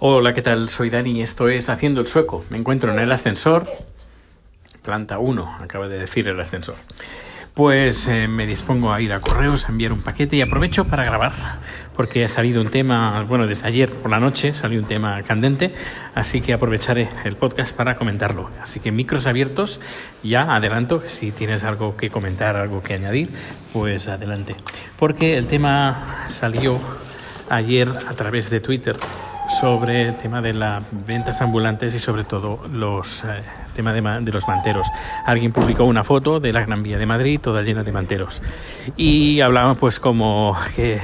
Hola, ¿qué tal? Soy Dani y esto es Haciendo el Sueco. Me encuentro en el ascensor, planta 1, acaba de decir el ascensor. Pues eh, me dispongo a ir a correos, a enviar un paquete y aprovecho para grabar, porque ha salido un tema, bueno, desde ayer por la noche salió un tema candente, así que aprovecharé el podcast para comentarlo. Así que micros abiertos, ya adelanto, si tienes algo que comentar, algo que añadir, pues adelante. Porque el tema salió ayer a través de Twitter sobre el tema de las ventas ambulantes y sobre todo los eh, tema de, los manteros. Alguien publicó una foto de la Gran Vía de Madrid toda llena de manteros y hablaba pues como que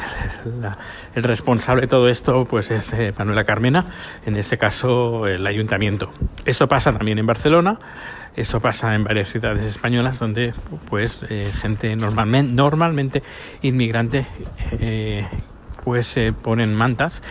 el responsable de todo esto pues es eh, Manuela Carmena, en este caso el ayuntamiento. Esto pasa también en Barcelona. Eso pasa en varias ciudades españolas donde pues eh, gente normalmente, normalmente inmigrante eh, pues se ponen mantas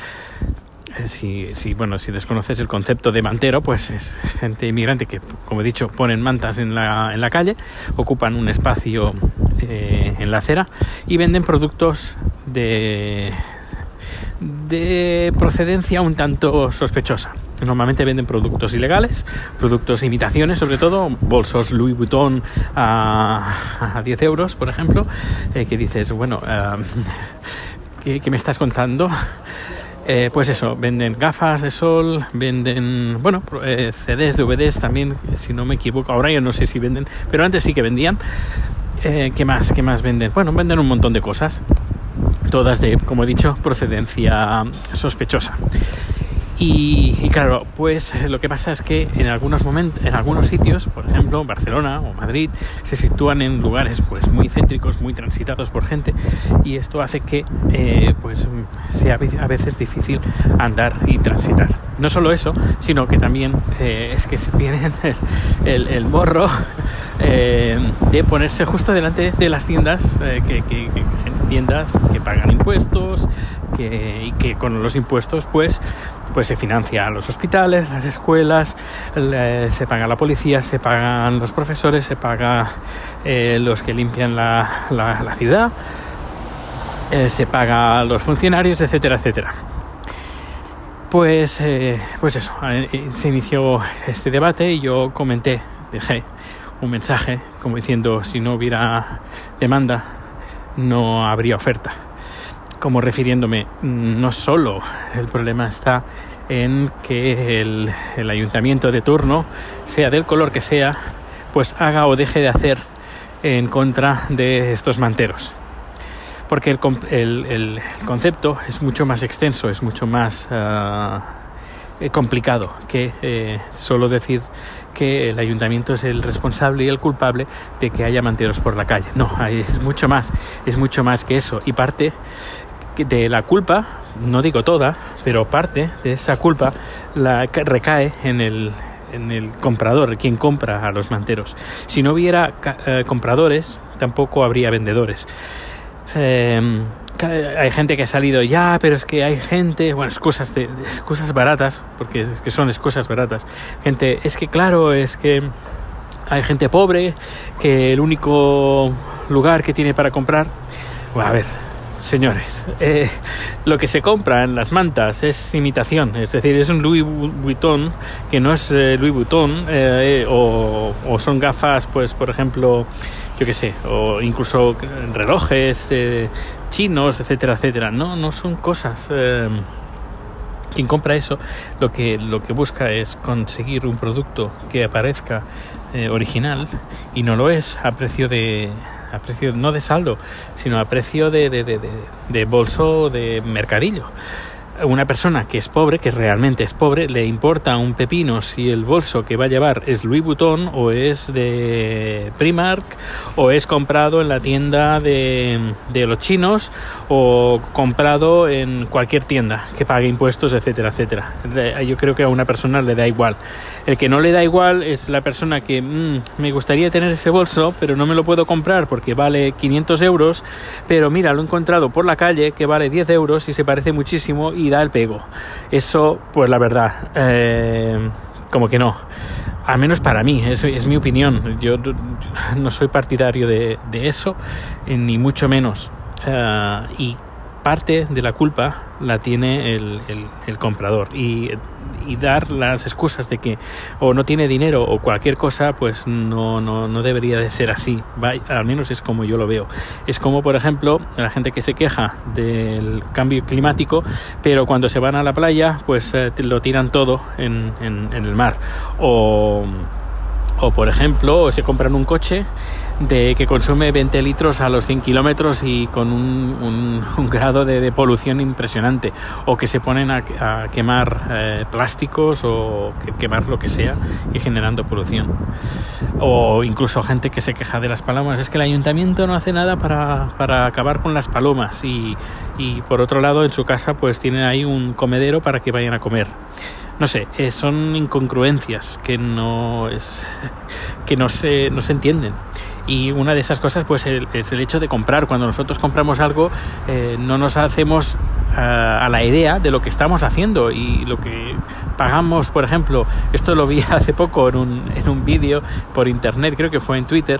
si, si, bueno, si desconoces el concepto de mantero, pues es gente inmigrante que, como he dicho, ponen mantas en la, en la calle, ocupan un espacio eh, en la acera y venden productos de, de procedencia un tanto sospechosa. Normalmente venden productos ilegales, productos imitaciones, sobre todo bolsos Louis Vuitton a, a 10 euros, por ejemplo, eh, que dices, bueno, ¿qué, ¿qué me estás contando? Eh, pues eso, venden gafas de sol, venden, bueno, eh, CDs, DVDs también, si no me equivoco. Ahora yo no sé si venden, pero antes sí que vendían. Eh, ¿Qué más? ¿Qué más venden? Bueno, venden un montón de cosas, todas de, como he dicho, procedencia sospechosa. Y, claro, pues lo que pasa es que en algunos momentos, en algunos sitios, por ejemplo, Barcelona o Madrid, se sitúan en lugares pues muy céntricos, muy transitados por gente, y esto hace que eh, pues sea a veces difícil andar y transitar. No solo eso, sino que también eh, es que se tienen el, el, el morro eh, de ponerse justo delante de las tiendas, que, que, que, tiendas que pagan impuestos, que, y que con los impuestos pues pues se financia los hospitales, las escuelas, se paga la policía, se pagan los profesores, se paga eh, los que limpian la, ciudad, eh, se paga a los funcionarios, etcétera, etcétera. Pues, eh, pues eso, se inició este debate y yo comenté, dejé un mensaje como diciendo si no hubiera demanda no habría oferta como refiriéndome, no solo el problema está en que el, ayuntamiento de turno, sea del color que sea, pues haga o deje de hacer en contra de estos manteros. Porque el, el, el concepto es mucho más extenso, es mucho más uh, complicado que eh, solo decir que el ayuntamiento es el responsable y el culpable de que haya manteros por la calle. No, es mucho más, es mucho más que eso. Y parte de la culpa, no digo toda, pero parte de esa culpa la recae en el, en el comprador, quien compra a los manteros. Si no hubiera eh, compradores, tampoco habría vendedores. Eh, hay gente que ha salido ya, pero es que hay gente, bueno, excusas, de, excusas baratas, porque es que son excusas baratas. Gente, es que claro, es que hay gente pobre, que el único lugar que tiene para comprar, bueno, a ver, señores, eh, lo que se compra en las mantas es imitación, es decir, es un Louis Vuitton que no es eh, Louis Vuitton eh, o, o, son gafas, pues por ejemplo, yo qué sé, o incluso relojes eh, chinos, etcétera, etcétera. No, no son cosas. quien compra eso lo que, lo que busca es conseguir un producto que aparezca original y no lo es a precio de, a precio no de saldo, sino a precio de, de, de, de bolso de mercadillo. Una persona que es pobre, que realmente es pobre, le importa un pepino si el bolso que va a llevar es Louis Vuitton o es de Primark o es comprado en la tienda de, de los chinos o comprado en cualquier tienda que pague impuestos, etcétera, etcétera. Yo creo que a una persona le da igual. El que no le da igual es la persona que mmm, me gustaría tener ese bolso, pero no me lo puedo comprar porque vale 500 euros, pero mira, lo he encontrado por la calle que vale 10 euros y se parece muchísimo da el pego. Eso, pues la verdad, eh, como que no. Al menos para mí, es, es mi opinión. Yo no soy partidario de, eso, ni mucho menos. Uh, y parte de la culpa la tiene el, el, comprador. Y, y, dar las excusas de que o no tiene dinero o cualquier cosa pues no, no, no debería de ser así. Al menos es como yo lo veo. Es como por ejemplo la gente que se queja del cambio climático pero cuando se van a la playa pues eh, lo tiran todo en, en, en el mar. O o por ejemplo, se compran un coche de que consume 20 litros a los 100 kilómetros y con un, grado de, polución impresionante. O que se ponen a, quemar eh, plásticos o quemar lo que sea y generando polución. O incluso gente que se queja de las palomas. Es que el ayuntamiento no hace nada para, para acabar con las palomas. Y, y por otro lado, en su casa pues tienen ahí un comedero para que vayan a comer no sé, eh, son incongruencias que no es que no se, no se entienden. Y una de esas cosas pues es el hecho de comprar. Cuando nosotros compramos algo eh, no nos hacemos eh, a la idea de lo que estamos haciendo y lo que pagamos, por ejemplo, esto lo vi hace poco en un, en un vídeo por internet, creo que fue en Twitter,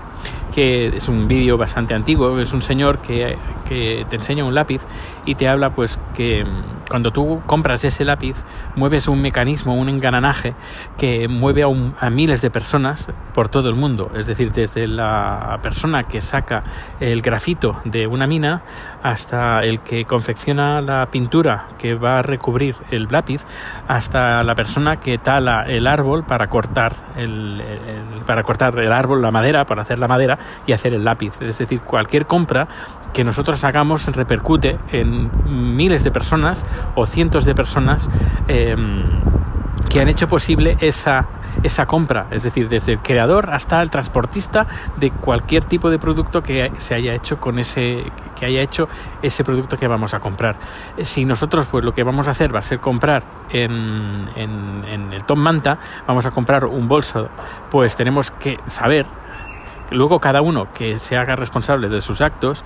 que es un vídeo bastante antiguo, es un señor que, que te enseña un lápiz y te habla pues que cuando tú compras ese lápiz mueves un mecanismo, un engananaje que mueve a, a miles de personas por todo el mundo, es decir, desde la persona que saca el grafito de una mina hasta el que confecciona la pintura que va a recubrir el lápiz, hasta la persona que tala el árbol para cortar el, para cortar el árbol, la madera, para hacer la madera y hacer el lápiz. Es decir, cualquier compra que nosotros hagamos repercute en miles de personas o cientos de personas em, que han hecho posible esa esa compra, es decir, desde el creador hasta el transportista de cualquier tipo de producto que se haya hecho con ese que haya hecho ese producto que vamos a comprar. Si nosotros pues lo que vamos a hacer va a ser comprar en, en, el Tom Manta, vamos a comprar un bolso, pues tenemos que saber luego cada uno que se haga responsable de sus actos.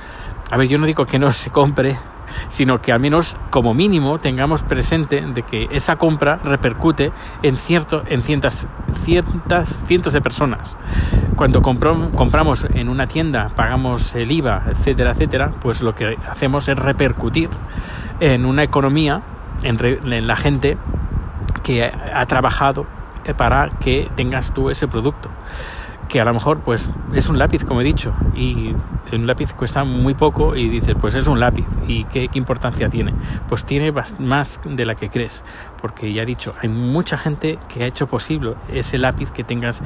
A ver, yo no digo que no se compre sino que al menos como mínimo tengamos presente de que esa compra repercute en, cierto, en cientos, cientos de personas. Cuando compramos en una tienda, pagamos el IVA, etcétera, etcétera, pues lo que hacemos es repercutir en una economía, en la gente que ha trabajado para que tengas tú ese producto que a lo mejor pues es un lápiz, como he dicho, y un lápiz cuesta muy poco y dices, pues es un lápiz, ¿y qué, importancia tiene? Pues tiene más de la que crees, porque ya he dicho, hay mucha gente que ha hecho posible ese lápiz que tengas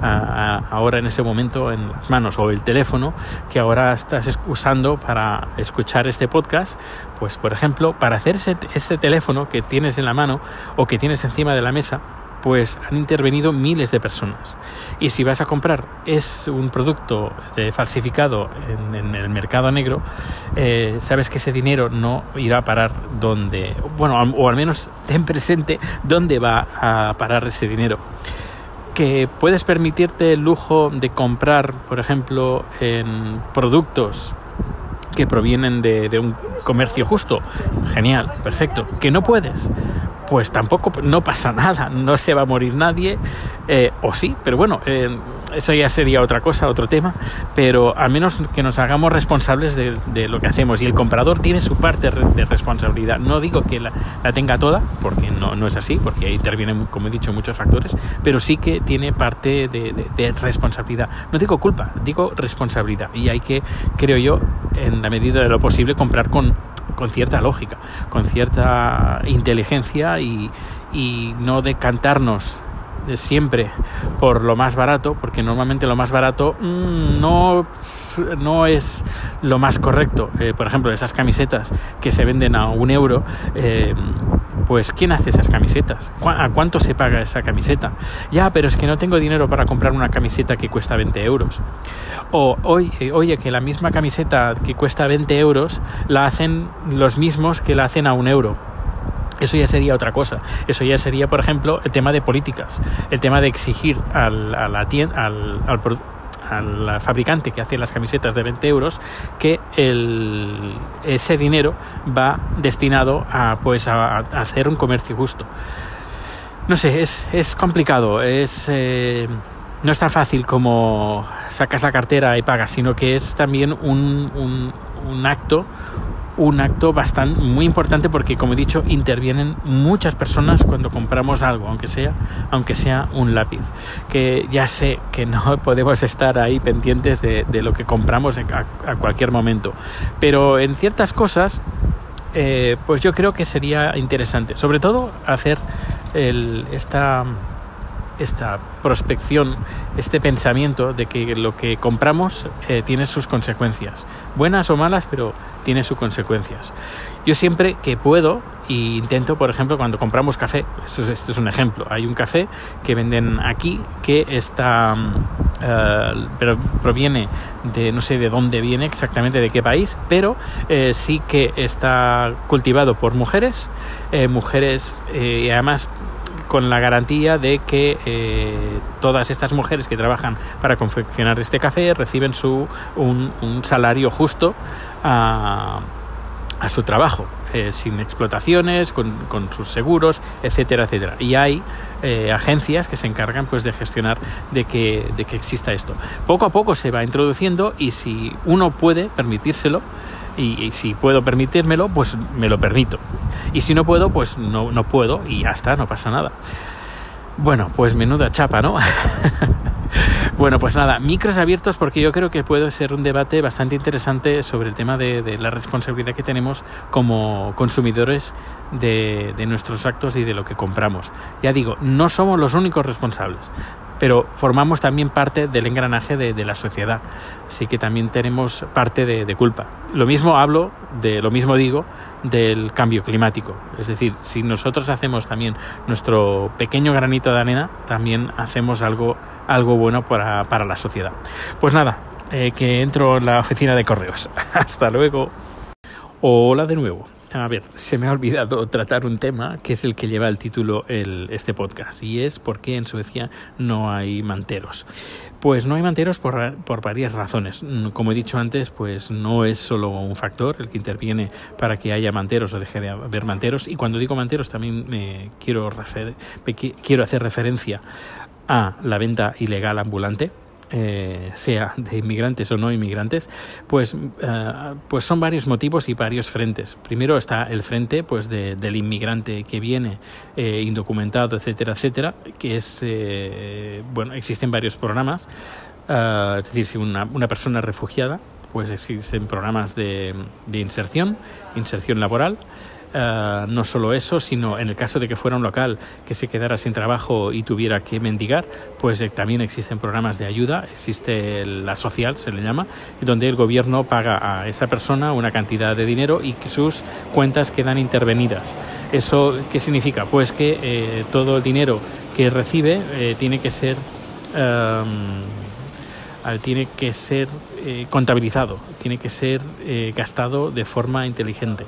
ahora en ese momento en las manos, o el teléfono que ahora estás usando para escuchar este podcast, pues por ejemplo, para hacer ese teléfono que tienes en la mano o que tienes encima de la mesa, pues han intervenido miles de personas. Y si vas a comprar es un producto falsificado en, el mercado negro, eh, sabes que ese dinero no irá a parar donde, bueno, o al menos ten presente dónde va a parar ese dinero. Que puedes permitirte el lujo de comprar, por ejemplo, en productos que provienen de, de, un comercio justo. Genial, perfecto. Que no puedes pues tampoco no pasa nada, no se va a morir nadie, eh, o sí, pero bueno, eh, eso ya sería otra cosa, otro tema, pero al menos que nos hagamos responsables de, lo que hacemos y el comprador tiene su parte de responsabilidad. No digo que la, tenga toda, porque no, no, es así, porque ahí intervienen, como he dicho, muchos factores, pero sí que tiene parte de responsabilidad. No digo culpa, digo responsabilidad y hay que, creo yo, en la medida de lo posible, comprar con con cierta lógica, con cierta inteligencia y, no decantarnos siempre por lo más barato, porque normalmente lo más barato mm, no, no es lo más correcto. Eh, por ejemplo, esas camisetas que se venden a un euro, eh, pues ¿quién hace esas camisetas? ¿A cuánto se paga esa camiseta? Ya, pero es que no tengo dinero para comprar una camiseta que cuesta 20 euros. O oye, oye, que la misma camiseta que cuesta 20 euros la hacen los mismos que la hacen a un euro. Eso ya sería otra cosa. Eso ya sería, por ejemplo, el tema de políticas, el tema de exigir al, a la al, al, fabricante que hace las camisetas de 20 euros que el, ese dinero va destinado a, pues, a, hacer un comercio justo. No sé, es, es complicado, es, eh, no es tan fácil como sacas la cartera y pagas, sino que es también un, un acto un acto bastante muy importante porque como he dicho intervienen muchas personas cuando compramos algo aunque sea aunque sea un lápiz. Que ya sé que no podemos estar ahí pendientes de, lo que compramos a, cualquier momento. Pero en ciertas cosas eh, pues yo creo que sería interesante. Sobre todo hacer el, esta esta prospección, este pensamiento de que lo que compramos eh, tiene sus consecuencias, buenas o malas, pero tiene sus consecuencias. Yo siempre que puedo y intento, por ejemplo, cuando compramos café, esto es, un ejemplo, hay un café que venden aquí que está, eh, pero proviene de no sé de dónde viene exactamente, de qué país, pero eh, sí que está cultivado por mujeres, mujeres y además con la garantía de que eh, todas estas mujeres que trabajan para confeccionar este café reciben su, un, salario justo a, su trabajo, eh, sin explotaciones, con, sus seguros, etcétera, etcétera. Y hay eh, agencias que se encargan pues de gestionar de que, de que exista esto. Poco a poco se va introduciendo y si uno puede permitírselo, y, si puedo permitírmelo, pues me lo permito. Y si no puedo, pues no, no puedo y ya está, no pasa nada. Bueno, pues menuda chapa, ¿no? bueno, pues nada, micros abiertos porque yo creo que puede ser un debate bastante interesante sobre el tema de, la responsabilidad que tenemos como consumidores de, de, nuestros actos y de lo que compramos. Ya digo, no somos los únicos responsables pero formamos también parte del engranaje de, la sociedad, así que también tenemos parte de, culpa. Lo mismo hablo, de lo mismo digo, del cambio climático, es decir, si nosotros hacemos también nuestro pequeño granito de arena, también hacemos algo, algo bueno para, para la sociedad. Pues nada, eh, que entro en la oficina de correos. Hasta luego. Hola de nuevo. A ver, se me ha olvidado tratar un tema que es el que lleva el título este podcast y es por qué en Suecia no hay manteros. Pues no hay manteros por, por, varias razones. Como he dicho antes, pues no es solo un factor el que interviene para que haya manteros o deje de haber manteros. Y cuando digo manteros también me quiero, refer, quiero hacer referencia a la venta ilegal ambulante eh, sea de inmigrantes o no inmigrantes, pues, eh, pues son varios motivos y varios frentes. Primero está el frente pues del inmigrante que viene eh, indocumentado, etcétera, etcétera, que es, bueno, existen varios programas, es decir, si una, una persona refugiada, pues existen programas de, de inserción, inserción laboral, eh, no solo eso, sino en el caso de que fuera un local que se quedara sin trabajo y tuviera que mendigar, pues eh, también existen programas de ayuda, existe la social, se le llama, donde el gobierno paga a esa persona una cantidad de dinero y que sus cuentas quedan intervenidas. ¿Eso qué significa? Pues que eh, todo el dinero que recibe tiene que ser tiene que ser eh, contabilizado, tiene que ser eh, gastado de forma inteligente.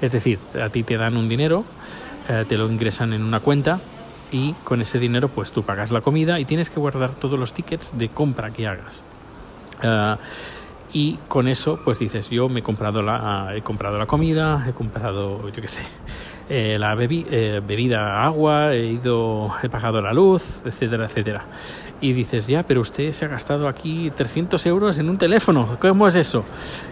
Es decir, a ti te dan un dinero, eh, te lo ingresan en una cuenta y con ese dinero pues tú pagas la comida y tienes que guardar todos los tickets de compra que hagas. y con eso pues dices yo me he comprado la he comprado la comida he comprado yo qué sé la bebida agua he ido he pagado la luz etcétera etcétera y dices, ya, pero usted se ha gastado aquí 300 euros en un teléfono, ¿cómo es eso?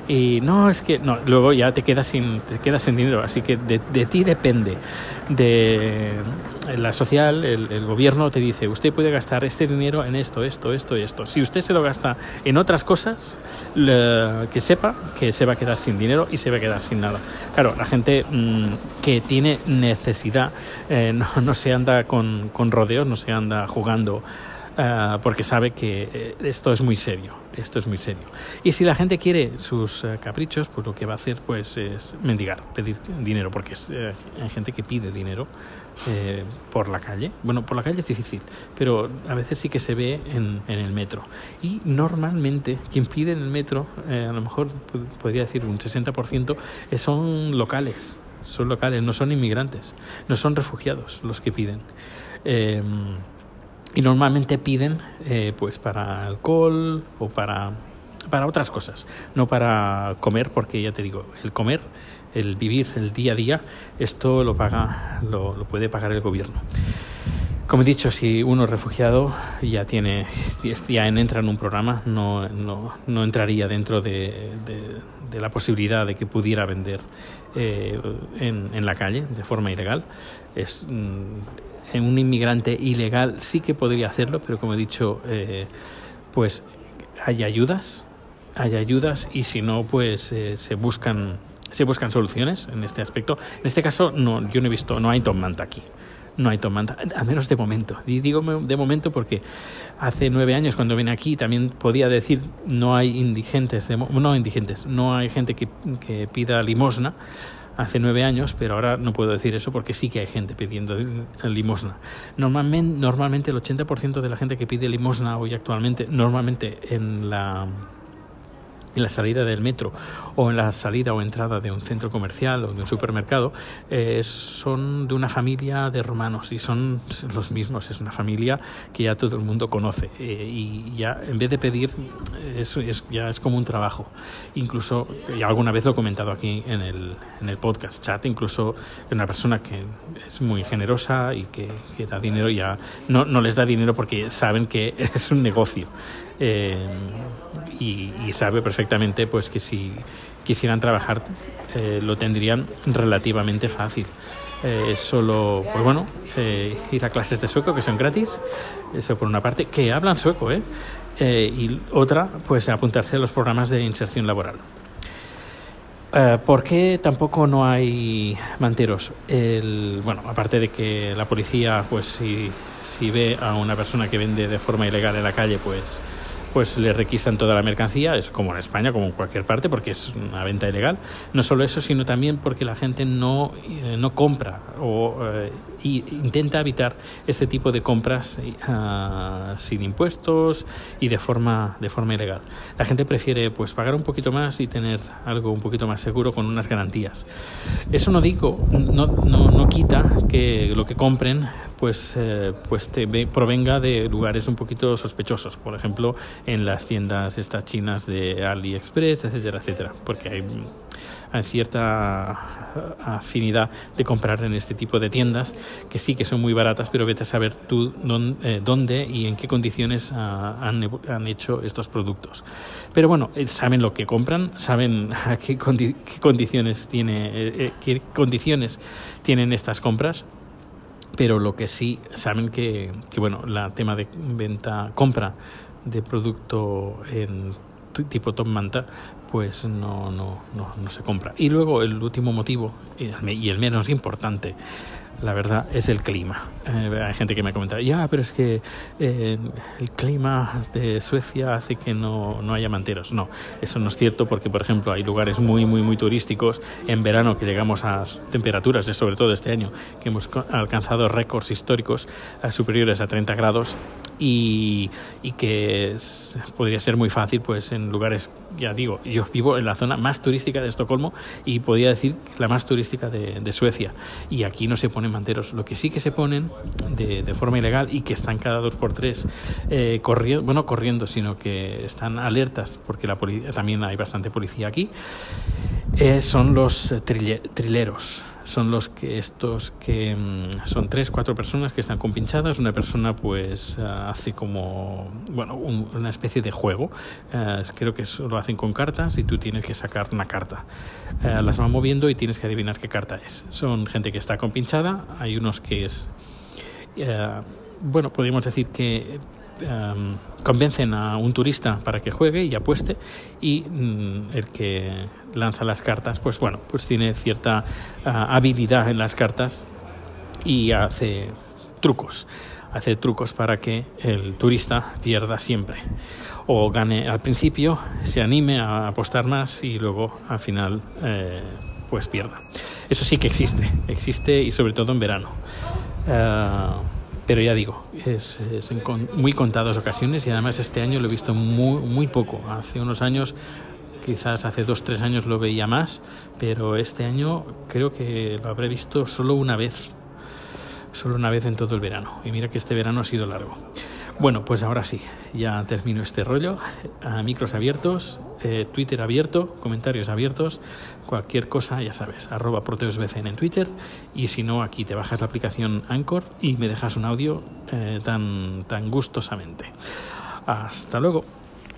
Y no, es que, no, luego ya te quedas sin, te quedas sin dinero, así que de, de ti depende. De la social, el, gobierno te dice, usted puede gastar este dinero en esto, esto, esto y esto. Si usted se lo gasta en otras cosas, que sepa que se va a quedar sin dinero y se va a quedar sin nada. Claro, la gente mm, que tiene necesidad eh, no, se anda con, rodeos, no se anda jugando Ah, porque sabe que eh, esto es muy serio, esto es muy serio. Y si la gente quiere sus eh, caprichos, pues lo que va a hacer pues es mendigar, pedir dinero, porque eh, hay gente que pide dinero por la calle. Bueno, por la calle es difícil, pero a veces sí que se ve en, el metro. Y normalmente quien pide en el metro, a lo mejor podría decir un 60%, son locales, son locales, no son inmigrantes, no son refugiados los que piden. Em, y normalmente piden eh, pues para alcohol o para, para otras cosas, no para comer, porque ya te digo, el comer, el vivir el día a día, esto lo paga, lo, puede pagar el gobierno. Como he dicho, si uno es refugiado ya tiene, ya entra en un programa, no, no, no entraría dentro de, la posibilidad de que pudiera vender eh, en, en, la calle de forma ilegal. Es, mm, un inmigrante ilegal sí que podría hacerlo, pero como he dicho, eh, pues hay ayudas, hay ayudas y si no, pues eh, se buscan se buscan soluciones en este aspecto. En este caso, no, yo no he visto, no hay Tom Manta aquí no hay tomanda, a menos de momento. Y digo de momento porque hace nueve años cuando vine aquí también podía decir no hay indigentes, no indigentes, no hay gente que, que pida limosna hace nueve años, pero ahora no puedo decir eso porque sí que hay gente pidiendo limosna. Normalmente, normalmente el 80% de la gente que pide limosna hoy actualmente, normalmente en la en la salida del metro o en la salida o entrada de un centro comercial o de un supermercado eh, son de una familia de romanos y son los mismos, es una familia que ya todo el mundo conoce eh, y ya en vez de pedir eso es, ya es como un trabajo. Incluso, ya alguna vez lo he comentado aquí en el, en el podcast chat, incluso una persona que es muy generosa y que, que da dinero ya no, no les da dinero porque saben que es un negocio. Eh, y, sabe perfectamente pues que si quisieran trabajar eh, lo tendrían relativamente fácil. Eh, solo, pues bueno, eh, ir a clases de sueco que son gratis, eso por una parte, que hablan sueco, ¿eh? y otra, pues apuntarse a los programas de inserción laboral. ¿Por qué tampoco no hay manteros? El, bueno, aparte de que la policía, pues si, si ve a una persona que vende de forma ilegal en la calle, pues pues le requisan toda la mercancía, es como en España, como en cualquier parte, porque es una venta ilegal. No solo eso, sino también porque la gente no, eh, no compra o eh, intenta evitar este tipo de compras uh, sin impuestos y de forma, de forma ilegal. La gente prefiere pues pagar un poquito más y tener algo un poquito más seguro con unas garantías. Eso no digo, no, no, no quita que lo que compren pues, eh, pues te provenga de lugares un poquito sospechosos, por ejemplo, en las tiendas estas chinas de AliExpress, etcétera, etcétera, porque hay, hay cierta afinidad de comprar en este tipo de tiendas que sí que son muy baratas, pero vete a saber tú eh, dónde, y en qué condiciones ah, han, han, hecho estos productos. Pero bueno, eh, saben lo que compran, saben a qué, condiciones tiene, qué condiciones tienen estas compras pero lo que sí saben que, que bueno, la tema de venta, compra de producto en tipo top manta, pues no, no, no, no se compra. Y luego el último motivo, y el menos importante, la verdad, es el clima. Eh, hay gente que me comenta, ya, pero es que eh, el clima de Suecia hace que no, no, haya manteros. No, eso no es cierto porque, por ejemplo, hay lugares muy, muy, muy turísticos en verano que llegamos a temperaturas, sobre todo este año, que hemos alcanzado récords históricos eh, superiores a 30 grados y, y que podría ser muy fácil pues en lugares, ya digo, yo vivo en la zona más turística de Estocolmo y podría decir la más turística de, de Suecia y aquí no se ponen manteros. Lo que sí que se ponen de, forma ilegal y que están cada dos por tres eh, corriendo, bueno, corriendo, sino que están alertas porque la también hay bastante policía aquí, eh, son los trileros son los que estos que mm, son tres, cuatro personas que están compinchadas. Una persona pues eh, hace como, bueno, una especie de juego. Eh, creo que lo hacen con cartas y tú tienes que sacar una carta. Eh, las van moviendo y tienes que adivinar qué carta es. Son gente que está compinchada. Hay unos que es, bueno, podríamos decir que Em, convencen a un turista para que juegue y apueste y mm, el que lanza las cartas pues bueno pues tiene cierta ah, habilidad en las cartas y hace trucos hace trucos para que el turista pierda siempre. O gane al principio se anime a apostar más y luego al final eh, pues pierda. Eso sí que existe existe y sobre todo en verano. Eh, pero ya digo, es, en muy contadas ocasiones y además este año lo he visto muy, muy poco. Hace unos años, quizás hace dos, tres años lo veía más, pero este año creo que lo habré visto solo una vez. Solo una vez en todo el verano. Y mira que este verano ha sido largo. Bueno, pues ahora sí, ya termino este rollo. A micros abiertos eh, Twitter abierto, comentarios abiertos, cualquier cosa, ya sabes, arroba proteusbcn en Twitter y si no, aquí te bajas la aplicación Anchor y me dejas un audio eh, tan, tan gustosamente. Hasta luego.